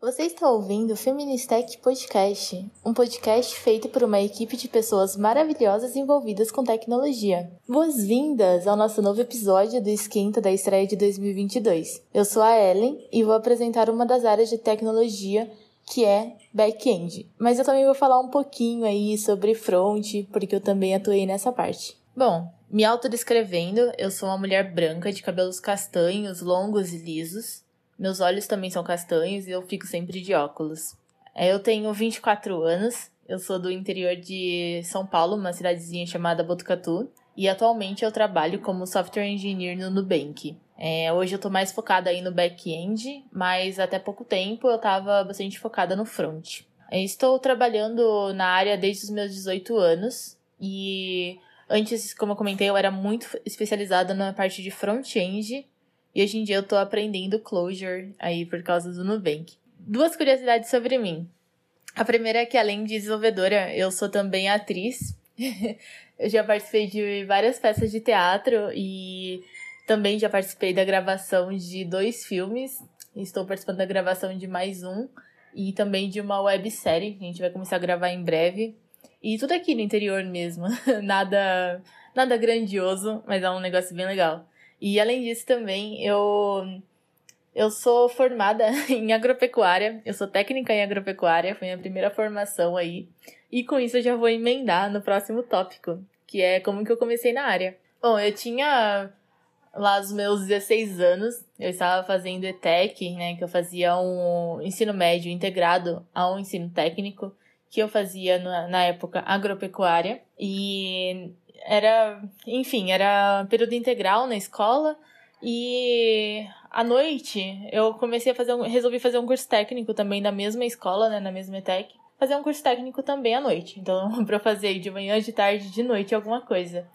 Você está ouvindo o Feministech Podcast, um podcast feito por uma equipe de pessoas maravilhosas envolvidas com tecnologia. Boas-vindas ao nosso novo episódio do Esquenta da estreia de 2022. Eu sou a Ellen e vou apresentar uma das áreas de tecnologia que é back-end. Mas eu também vou falar um pouquinho aí sobre front, porque eu também atuei nessa parte. Bom, me autodescrevendo, eu sou uma mulher branca de cabelos castanhos, longos e lisos. Meus olhos também são castanhos e eu fico sempre de óculos. É, eu tenho 24 anos, eu sou do interior de São Paulo, uma cidadezinha chamada Botucatu, e atualmente eu trabalho como software engineer no Nubank. É, hoje eu tô mais focada aí no back-end, mas até pouco tempo eu tava bastante focada no front. Eu estou trabalhando na área desde os meus 18 anos e antes, como eu comentei, eu era muito especializada na parte de front-end e hoje em dia eu tô aprendendo Clojure aí por causa do Nubank. Duas curiosidades sobre mim. A primeira é que além de desenvolvedora, eu sou também atriz. eu já participei de várias peças de teatro e também já participei da gravação de dois filmes. Estou participando da gravação de mais um. E também de uma websérie que a gente vai começar a gravar em breve. E tudo aqui no interior mesmo. nada, nada grandioso, mas é um negócio bem legal. E além disso também, eu eu sou formada em agropecuária, eu sou técnica em agropecuária, foi minha primeira formação aí. E com isso eu já vou emendar no próximo tópico, que é como que eu comecei na área. Bom, eu tinha lá aos meus 16 anos, eu estava fazendo ETEC, né, que eu fazia um ensino médio integrado ao ensino técnico, que eu fazia na, na época agropecuária, e era, enfim, era período integral na escola, e à noite eu comecei a fazer um, resolvi fazer um curso técnico também da mesma escola, né, na mesma ETEC, fazer um curso técnico também à noite. Então, para fazer de manhã, de tarde, de noite alguma coisa.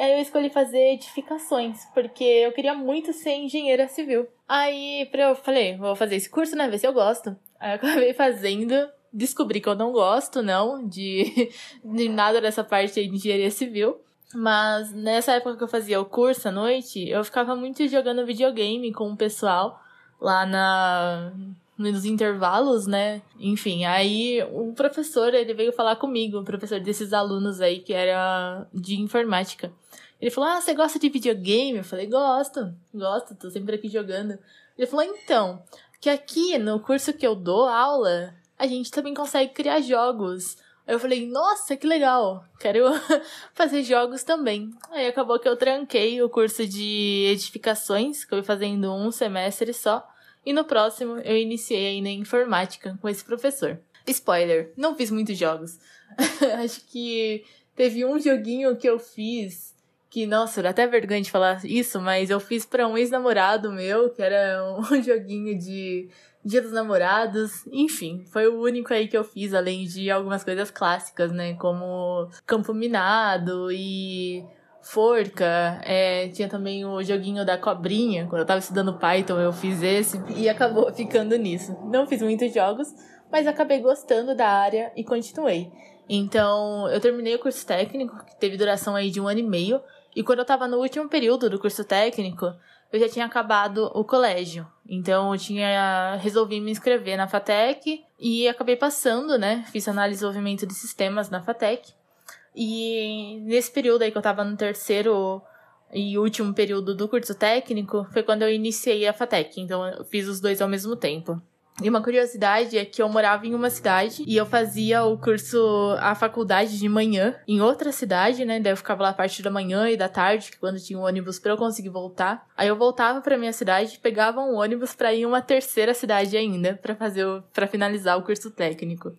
Aí eu escolhi fazer edificações, porque eu queria muito ser engenheira civil. Aí eu falei, vou fazer esse curso, né? Ver se eu gosto. Aí eu acabei fazendo, descobri que eu não gosto, não, de, de nada dessa parte de engenharia civil. Mas nessa época que eu fazia o curso à noite, eu ficava muito jogando videogame com o pessoal lá na nos intervalos, né? Enfim, aí o professor, ele veio falar comigo, o professor desses alunos aí que era de informática. Ele falou: "Ah, você gosta de videogame?" Eu falei: "Gosto. Gosto, tô sempre aqui jogando." Ele falou: "Então, que aqui no curso que eu dou aula, a gente também consegue criar jogos." Eu falei, nossa, que legal, quero fazer jogos também. Aí acabou que eu tranquei o curso de edificações, que eu fui fazendo um semestre só. E no próximo eu iniciei aí na informática com esse professor. Spoiler, não fiz muitos jogos. Acho que teve um joguinho que eu fiz que, nossa, dá até vergonha de falar isso, mas eu fiz para um ex-namorado meu, que era um joguinho de Dia dos Namorados, enfim, foi o único aí que eu fiz, além de algumas coisas clássicas, né, como Campo Minado e forca, é, tinha também o joguinho da cobrinha, quando eu tava estudando Python eu fiz esse, e acabou ficando nisso. Não fiz muitos jogos, mas acabei gostando da área e continuei. Então, eu terminei o curso técnico, que teve duração aí de um ano e meio, e quando eu tava no último período do curso técnico, eu já tinha acabado o colégio. Então eu tinha resolvi me inscrever na FATEC e acabei passando, né? Fiz análise de desenvolvimento de sistemas na FATEC. E nesse período aí que eu tava no terceiro e último período do curso técnico, foi quando eu iniciei a FATEC. Então eu fiz os dois ao mesmo tempo. E uma curiosidade é que eu morava em uma cidade e eu fazia o curso, a faculdade de manhã em outra cidade, né? Daí eu ficava lá a parte da manhã e da tarde, quando tinha um ônibus para eu conseguir voltar. Aí eu voltava para minha cidade, pegava um ônibus para ir em uma terceira cidade ainda, para fazer para finalizar o curso técnico.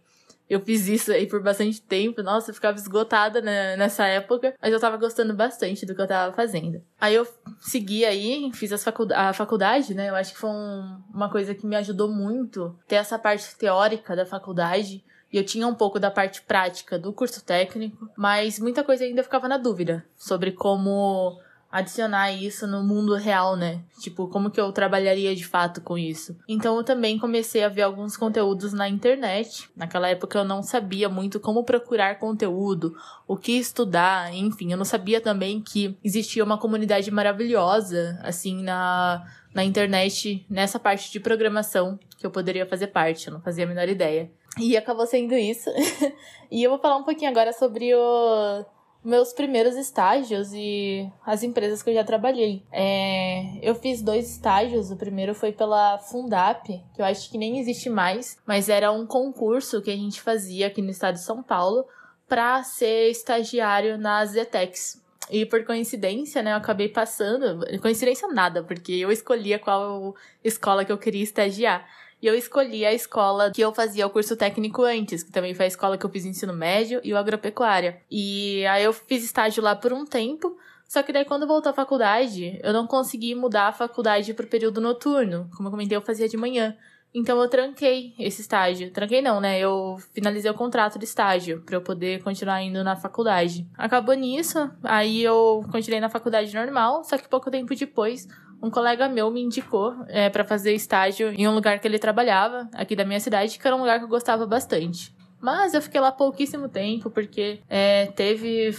Eu fiz isso aí por bastante tempo. Nossa, eu ficava esgotada né, nessa época. Mas eu tava gostando bastante do que eu tava fazendo. Aí eu segui aí, fiz as facu a faculdade, né? Eu acho que foi um, uma coisa que me ajudou muito ter essa parte teórica da faculdade. E eu tinha um pouco da parte prática do curso técnico, mas muita coisa ainda ficava na dúvida sobre como adicionar isso no mundo real, né? Tipo, como que eu trabalharia de fato com isso? Então eu também comecei a ver alguns conteúdos na internet. Naquela época eu não sabia muito como procurar conteúdo, o que estudar, enfim, eu não sabia também que existia uma comunidade maravilhosa assim na na internet nessa parte de programação que eu poderia fazer parte, eu não fazia a menor ideia. E acabou sendo isso. e eu vou falar um pouquinho agora sobre o meus primeiros estágios e as empresas que eu já trabalhei. É, eu fiz dois estágios. O primeiro foi pela Fundap, que eu acho que nem existe mais, mas era um concurso que a gente fazia aqui no estado de São Paulo para ser estagiário na Zetex. E por coincidência, né, eu acabei passando. Coincidência nada, porque eu escolhia qual escola que eu queria estagiar. E eu escolhi a escola que eu fazia o curso técnico antes, que também foi a escola que eu fiz ensino médio e o agropecuária. E aí eu fiz estágio lá por um tempo. Só que daí quando voltou à faculdade, eu não consegui mudar a faculdade pro período noturno. Como eu comentei, eu fazia de manhã. Então eu tranquei esse estágio. Tranquei não, né? Eu finalizei o contrato de estágio para eu poder continuar indo na faculdade. Acabou nisso, aí eu continuei na faculdade normal, só que pouco tempo depois um colega meu me indicou é, para fazer estágio em um lugar que ele trabalhava, aqui da minha cidade, que era um lugar que eu gostava bastante. Mas eu fiquei lá pouquíssimo tempo, porque é, teve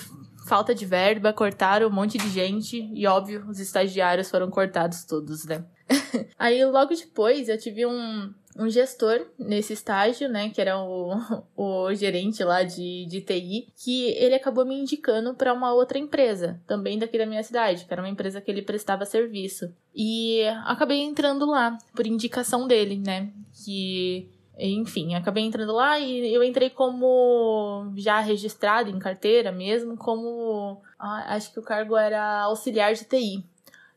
falta de verba, cortaram um monte de gente, e óbvio, os estagiários foram cortados todos, né? Aí logo depois eu tive um, um gestor nesse estágio, né, que era o, o gerente lá de, de TI, que ele acabou me indicando para uma outra empresa, também daqui da minha cidade, que era uma empresa que ele prestava serviço. E acabei entrando lá por indicação dele, né, que enfim, acabei entrando lá e eu entrei como já registrado em carteira mesmo, como acho que o cargo era auxiliar de TI.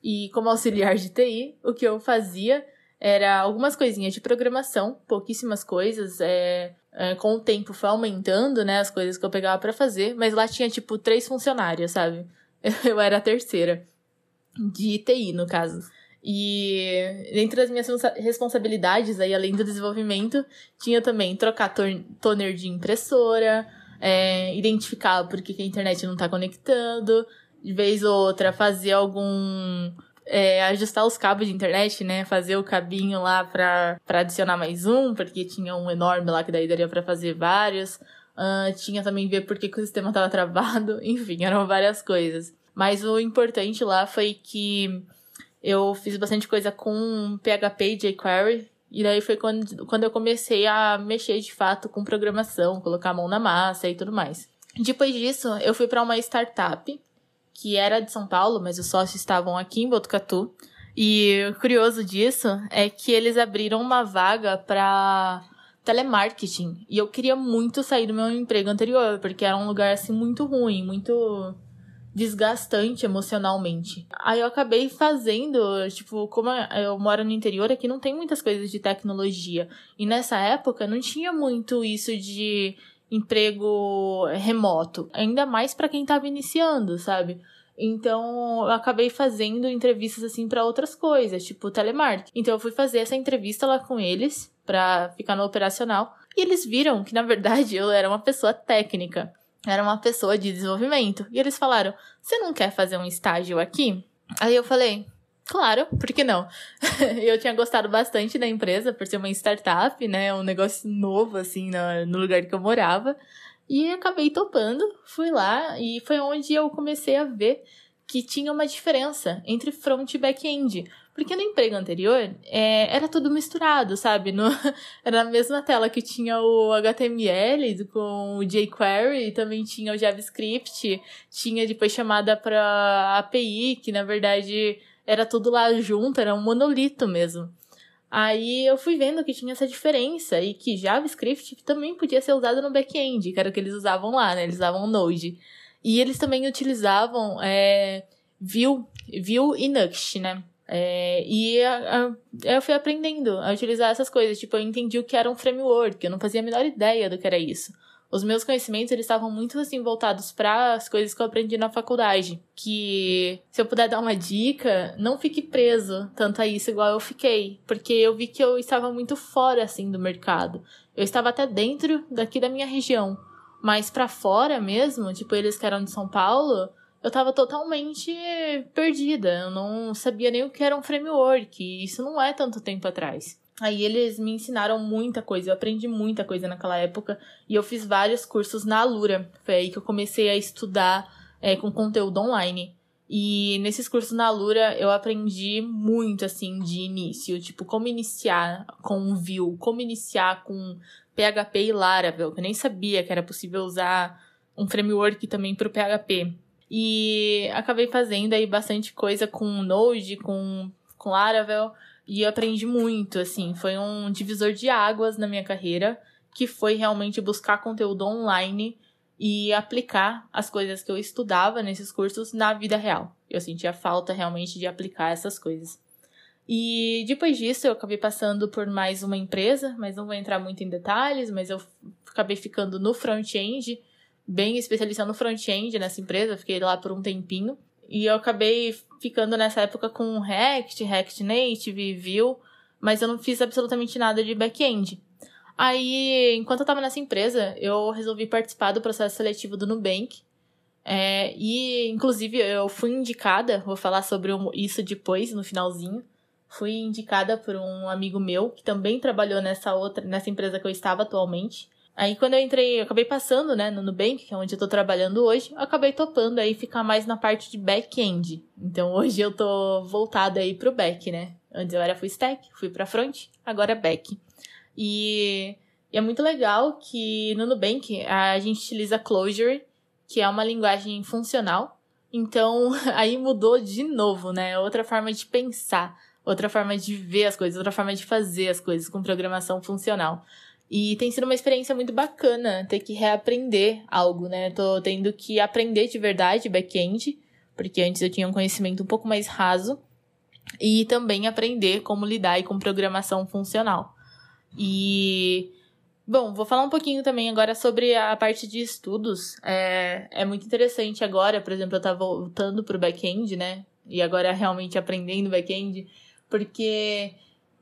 E como auxiliar de TI, o que eu fazia era algumas coisinhas de programação, pouquíssimas coisas. É, é, com o tempo foi aumentando, né, as coisas que eu pegava para fazer, mas lá tinha tipo três funcionários, sabe? Eu era a terceira de TI, no caso. E entre as minhas responsabilidades aí, além do desenvolvimento, tinha também trocar toner de impressora, é, identificar por que a internet não está conectando, de vez ou outra fazer algum é, ajustar os cabos de internet, né? Fazer o cabinho lá pra, pra adicionar mais um, porque tinha um enorme lá que daí daria pra fazer vários. Uh, tinha também ver por que, que o sistema tava travado. Enfim, eram várias coisas. Mas o importante lá foi que eu fiz bastante coisa com PHP e jQuery. E daí foi quando, quando eu comecei a mexer de fato com programação, colocar a mão na massa e tudo mais. Depois disso, eu fui para uma startup que era de São Paulo, mas os sócios estavam aqui em Botucatu. E o curioso disso é que eles abriram uma vaga para telemarketing. E eu queria muito sair do meu emprego anterior, porque era um lugar assim muito ruim, muito desgastante emocionalmente. Aí eu acabei fazendo, tipo, como eu moro no interior, aqui não tem muitas coisas de tecnologia. E nessa época não tinha muito isso de emprego remoto, ainda mais para quem estava iniciando, sabe? Então, eu acabei fazendo entrevistas assim para outras coisas, tipo telemarketing. Então, eu fui fazer essa entrevista lá com eles para ficar no operacional, e eles viram que na verdade eu era uma pessoa técnica, era uma pessoa de desenvolvimento. E eles falaram: "Você não quer fazer um estágio aqui?" Aí eu falei: Claro, por que não? eu tinha gostado bastante da empresa por ser uma startup, né? Um negócio novo, assim, no, lugar que eu morava. E acabei topando, fui lá e foi onde eu comecei a ver que tinha uma diferença entre front e back-end. Porque no emprego anterior é, era tudo misturado, sabe? No, era na mesma tela que tinha o HTML com o jQuery, também tinha o JavaScript, tinha depois chamada para API, que na verdade era tudo lá junto, era um monolito mesmo. Aí eu fui vendo que tinha essa diferença e que JavaScript também podia ser usado no back-end, que era o que eles usavam lá, né? Eles usavam Node. E eles também utilizavam é, Vue, Vue e Nuxt, né? É, e a, a, eu fui aprendendo a utilizar essas coisas. Tipo, eu entendi o que era um framework, eu não fazia a menor ideia do que era isso os meus conhecimentos eles estavam muito assim voltados para as coisas que eu aprendi na faculdade, que se eu puder dar uma dica, não fique preso tanto a isso igual eu fiquei, porque eu vi que eu estava muito fora assim do mercado. Eu estava até dentro daqui da minha região, mas para fora mesmo, tipo eles que eram de São Paulo, eu tava totalmente perdida. Eu não sabia nem o que era um framework. Isso não é tanto tempo atrás. Aí eles me ensinaram muita coisa, eu aprendi muita coisa naquela época e eu fiz vários cursos na Alura. Foi aí que eu comecei a estudar é, com conteúdo online. E nesses cursos na Alura eu aprendi muito assim de início, tipo como iniciar com Vue, como iniciar com PHP e Laravel, eu nem sabia que era possível usar um framework também para o PHP. E acabei fazendo aí bastante coisa com Node, com, com Laravel. E aprendi muito, assim, foi um divisor de águas na minha carreira, que foi realmente buscar conteúdo online e aplicar as coisas que eu estudava nesses cursos na vida real. Eu sentia falta realmente de aplicar essas coisas. E depois disso eu acabei passando por mais uma empresa, mas não vou entrar muito em detalhes, mas eu acabei ficando no front-end, bem especializado no front-end nessa empresa, fiquei lá por um tempinho. E eu acabei ficando nessa época com React, React Native, Vue, mas eu não fiz absolutamente nada de back-end. Aí, enquanto eu tava nessa empresa, eu resolvi participar do processo seletivo do Nubank. É, e, inclusive, eu fui indicada, vou falar sobre isso depois, no finalzinho. Fui indicada por um amigo meu que também trabalhou nessa outra, nessa empresa que eu estava atualmente. Aí quando eu entrei, eu acabei passando, né, no Nubank, que é onde eu tô trabalhando hoje, eu acabei topando aí ficar mais na parte de back-end. Então hoje eu tô voltada aí pro back, né? Antes eu era full stack, fui pra front, agora é back. E, e é muito legal que no Nubank a gente utiliza Clojure, que é uma linguagem funcional. Então aí mudou de novo, né? Outra forma de pensar, outra forma de ver as coisas, outra forma de fazer as coisas com programação funcional. E tem sido uma experiência muito bacana ter que reaprender algo, né? Tô tendo que aprender de verdade back-end, porque antes eu tinha um conhecimento um pouco mais raso, e também aprender como lidar com programação funcional. E Bom, vou falar um pouquinho também agora sobre a parte de estudos. É, é muito interessante agora, por exemplo, eu estar voltando para o back-end, né? E agora realmente aprendendo back-end, porque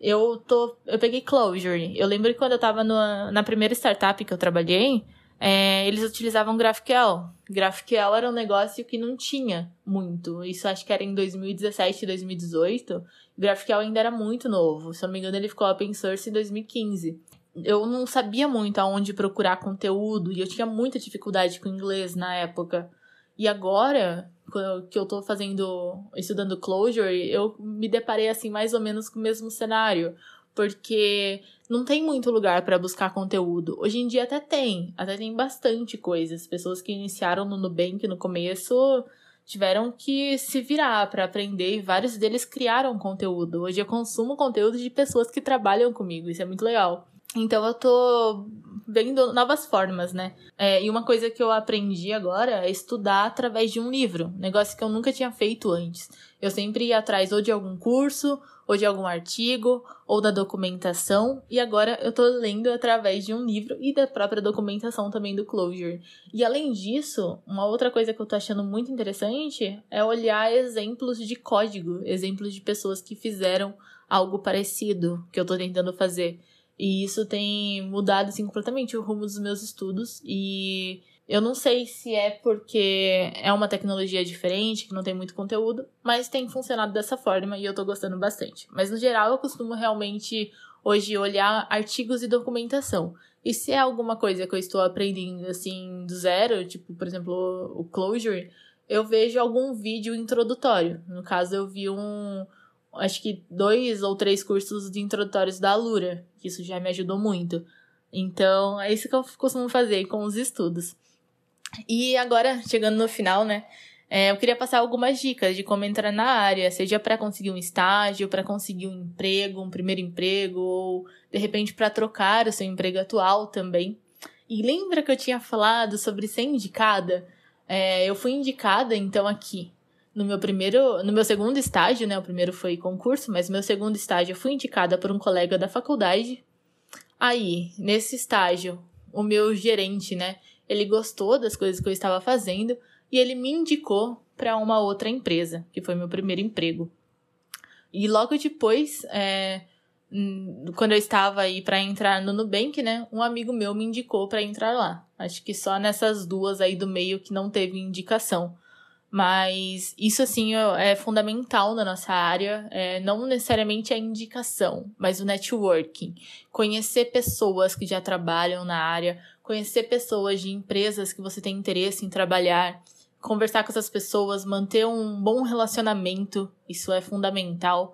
eu tô. Eu peguei Clojure. Eu lembro que quando eu tava no, na primeira startup que eu trabalhei, é, eles utilizavam GraphQL. GraphQL era um negócio que não tinha muito. Isso acho que era em 2017, 2018. GraphQL ainda era muito novo. Se eu não me engano, ele ficou open source em 2015. Eu não sabia muito aonde procurar conteúdo e eu tinha muita dificuldade com inglês na época. E agora, que eu tô fazendo, estudando Clojure, eu me deparei assim mais ou menos com o mesmo cenário, porque não tem muito lugar para buscar conteúdo. Hoje em dia até tem, até tem bastante coisas. Pessoas que iniciaram no Nubank no começo tiveram que se virar para aprender e vários deles criaram conteúdo. Hoje eu consumo conteúdo de pessoas que trabalham comigo, isso é muito legal. Então eu tô vendo novas formas, né? É, e uma coisa que eu aprendi agora é estudar através de um livro, negócio que eu nunca tinha feito antes. Eu sempre ia atrás ou de algum curso, ou de algum artigo, ou da documentação, e agora eu tô lendo através de um livro e da própria documentação também do Clojure. E além disso, uma outra coisa que eu tô achando muito interessante é olhar exemplos de código, exemplos de pessoas que fizeram algo parecido que eu tô tentando fazer. E isso tem mudado assim completamente o rumo dos meus estudos e eu não sei se é porque é uma tecnologia diferente, que não tem muito conteúdo, mas tem funcionado dessa forma e eu tô gostando bastante. Mas no geral eu costumo realmente hoje olhar artigos e documentação. E se é alguma coisa que eu estou aprendendo assim do zero, tipo, por exemplo, o Clojure, eu vejo algum vídeo introdutório. No caso, eu vi um acho que dois ou três cursos de introdutórios da Alura, que isso já me ajudou muito. Então, é isso que eu costumo fazer com os estudos. E agora, chegando no final, né? É, eu queria passar algumas dicas de como entrar na área, seja para conseguir um estágio, para conseguir um emprego, um primeiro emprego, ou de repente para trocar o seu emprego atual também. E lembra que eu tinha falado sobre ser indicada? É, eu fui indicada, então, aqui no meu primeiro, no meu segundo estágio, né? O primeiro foi concurso, mas meu segundo estágio eu fui indicada por um colega da faculdade. Aí, nesse estágio, o meu gerente, né? Ele gostou das coisas que eu estava fazendo e ele me indicou para uma outra empresa, que foi meu primeiro emprego. E logo depois, é, quando eu estava aí para entrar no Nubank, né? Um amigo meu me indicou para entrar lá. Acho que só nessas duas aí do meio que não teve indicação. Mas isso, assim, é fundamental na nossa área. É, não necessariamente a indicação, mas o networking. Conhecer pessoas que já trabalham na área, conhecer pessoas de empresas que você tem interesse em trabalhar, conversar com essas pessoas, manter um bom relacionamento. Isso é fundamental.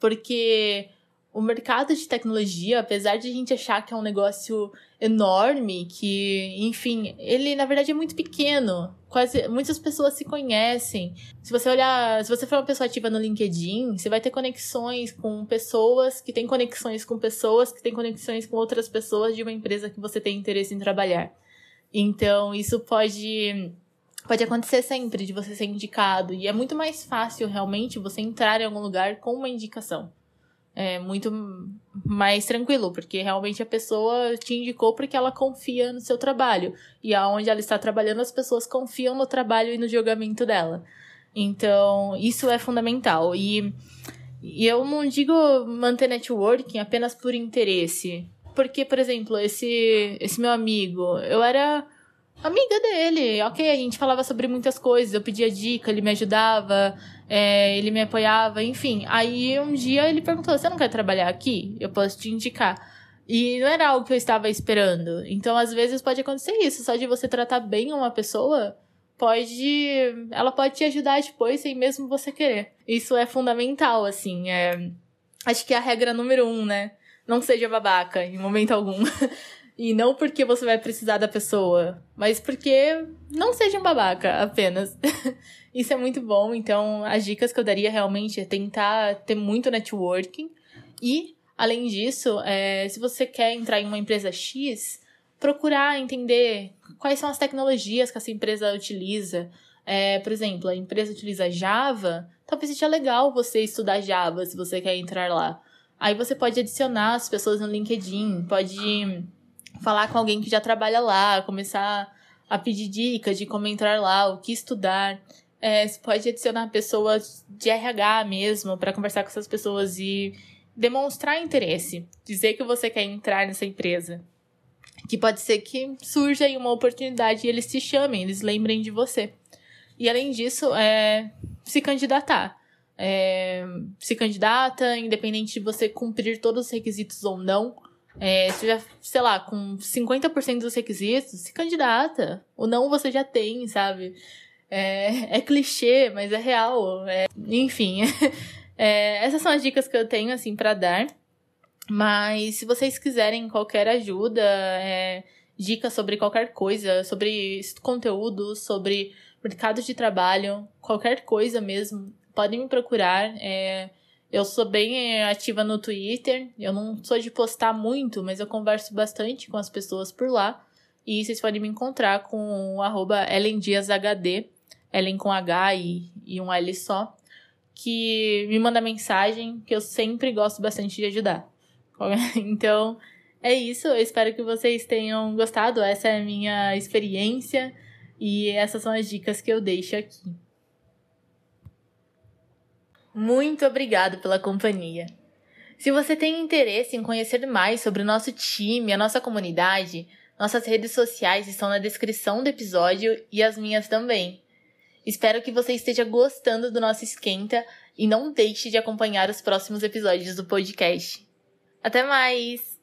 Porque o mercado de tecnologia, apesar de a gente achar que é um negócio enorme, que, enfim, ele na verdade é muito pequeno. Quase muitas pessoas se conhecem. Se você olhar, se você for uma pessoa ativa no LinkedIn, você vai ter conexões com pessoas que têm conexões com pessoas que têm conexões com outras pessoas de uma empresa que você tem interesse em trabalhar. Então, isso pode pode acontecer sempre de você ser indicado e é muito mais fácil realmente você entrar em algum lugar com uma indicação é muito mais tranquilo, porque realmente a pessoa te indicou porque ela confia no seu trabalho. E aonde ela está trabalhando, as pessoas confiam no trabalho e no julgamento dela. Então, isso é fundamental. E, e eu não digo manter networking apenas por interesse. Porque, por exemplo, esse, esse meu amigo, eu era amiga dele. Ok, a gente falava sobre muitas coisas, eu pedia dica, ele me ajudava, é, ele me apoiava, enfim. Aí um dia ele perguntou: Você não quer trabalhar aqui? Eu posso te indicar. E não era algo que eu estava esperando. Então, às vezes, pode acontecer isso. Só de você tratar bem uma pessoa, pode. Ela pode te ajudar depois, sem mesmo você querer. Isso é fundamental, assim. É... Acho que é a regra número um, né? Não seja babaca, em momento algum. E não porque você vai precisar da pessoa, mas porque não seja um babaca apenas. Isso é muito bom. Então, as dicas que eu daria realmente é tentar ter muito networking. E, além disso, é, se você quer entrar em uma empresa X, procurar entender quais são as tecnologias que essa empresa utiliza. É, por exemplo, a empresa utiliza Java, talvez seja legal você estudar Java se você quer entrar lá. Aí você pode adicionar as pessoas no LinkedIn, pode falar com alguém que já trabalha lá, começar a pedir dicas de como entrar lá, o que estudar. É, você pode adicionar pessoas de RH mesmo para conversar com essas pessoas e demonstrar interesse, dizer que você quer entrar nessa empresa. Que pode ser que surja aí uma oportunidade e eles te chamem, eles lembrem de você. E além disso, é se candidatar. É, se candidata, independente de você cumprir todos os requisitos ou não. É, se tiver, sei lá, com 50% dos requisitos, se candidata. O não você já tem, sabe? É, é clichê, mas é real. É, enfim, é, essas são as dicas que eu tenho, assim, para dar. Mas se vocês quiserem qualquer ajuda, é, dicas sobre qualquer coisa, sobre conteúdo, sobre mercado de trabalho, qualquer coisa mesmo, podem me procurar. É, eu sou bem ativa no Twitter. Eu não sou de postar muito, mas eu converso bastante com as pessoas por lá. E vocês podem me encontrar com o arroba Ellen Dias HD, Ellen com H e, e um L só, que me manda mensagem, que eu sempre gosto bastante de ajudar. Então, é isso. Eu espero que vocês tenham gostado. Essa é a minha experiência e essas são as dicas que eu deixo aqui. Muito obrigado pela companhia. Se você tem interesse em conhecer mais sobre o nosso time, a nossa comunidade, nossas redes sociais estão na descrição do episódio e as minhas também. Espero que você esteja gostando do nosso esquenta e não deixe de acompanhar os próximos episódios do podcast. Até mais!